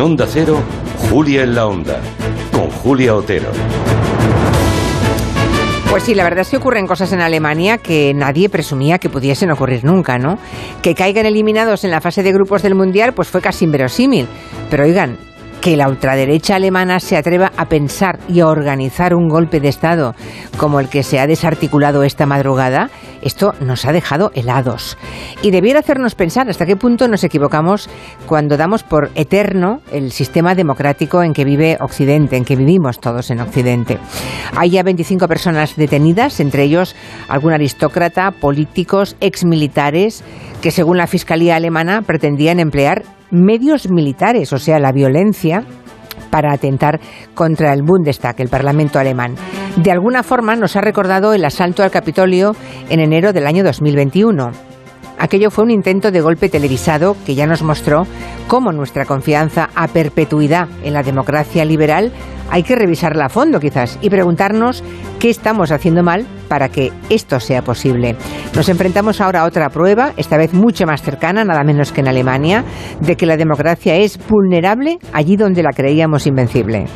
Onda Cero, Julia en la Onda, con Julia Otero. Pues sí, la verdad es que ocurren cosas en Alemania que nadie presumía que pudiesen ocurrir nunca, ¿no? Que caigan eliminados en la fase de grupos del Mundial, pues fue casi inverosímil. Pero oigan, que la ultraderecha alemana se atreva a pensar y a organizar un golpe de Estado como el que se ha desarticulado esta madrugada, esto nos ha dejado helados. Y debiera hacernos pensar hasta qué punto nos equivocamos cuando damos por eterno el sistema democrático en que vive Occidente, en que vivimos todos en Occidente. Hay ya 25 personas detenidas, entre ellos algún aristócrata, políticos, exmilitares, que según la Fiscalía alemana pretendían emplear medios militares, o sea, la violencia para atentar contra el Bundestag, el Parlamento alemán. De alguna forma nos ha recordado el asalto al Capitolio en enero del año 2021. Aquello fue un intento de golpe televisado que ya nos mostró cómo nuestra confianza a perpetuidad en la democracia liberal hay que revisarla a fondo quizás y preguntarnos qué estamos haciendo mal para que esto sea posible. Nos enfrentamos ahora a otra prueba, esta vez mucho más cercana, nada menos que en Alemania, de que la democracia es vulnerable allí donde la creíamos invencible.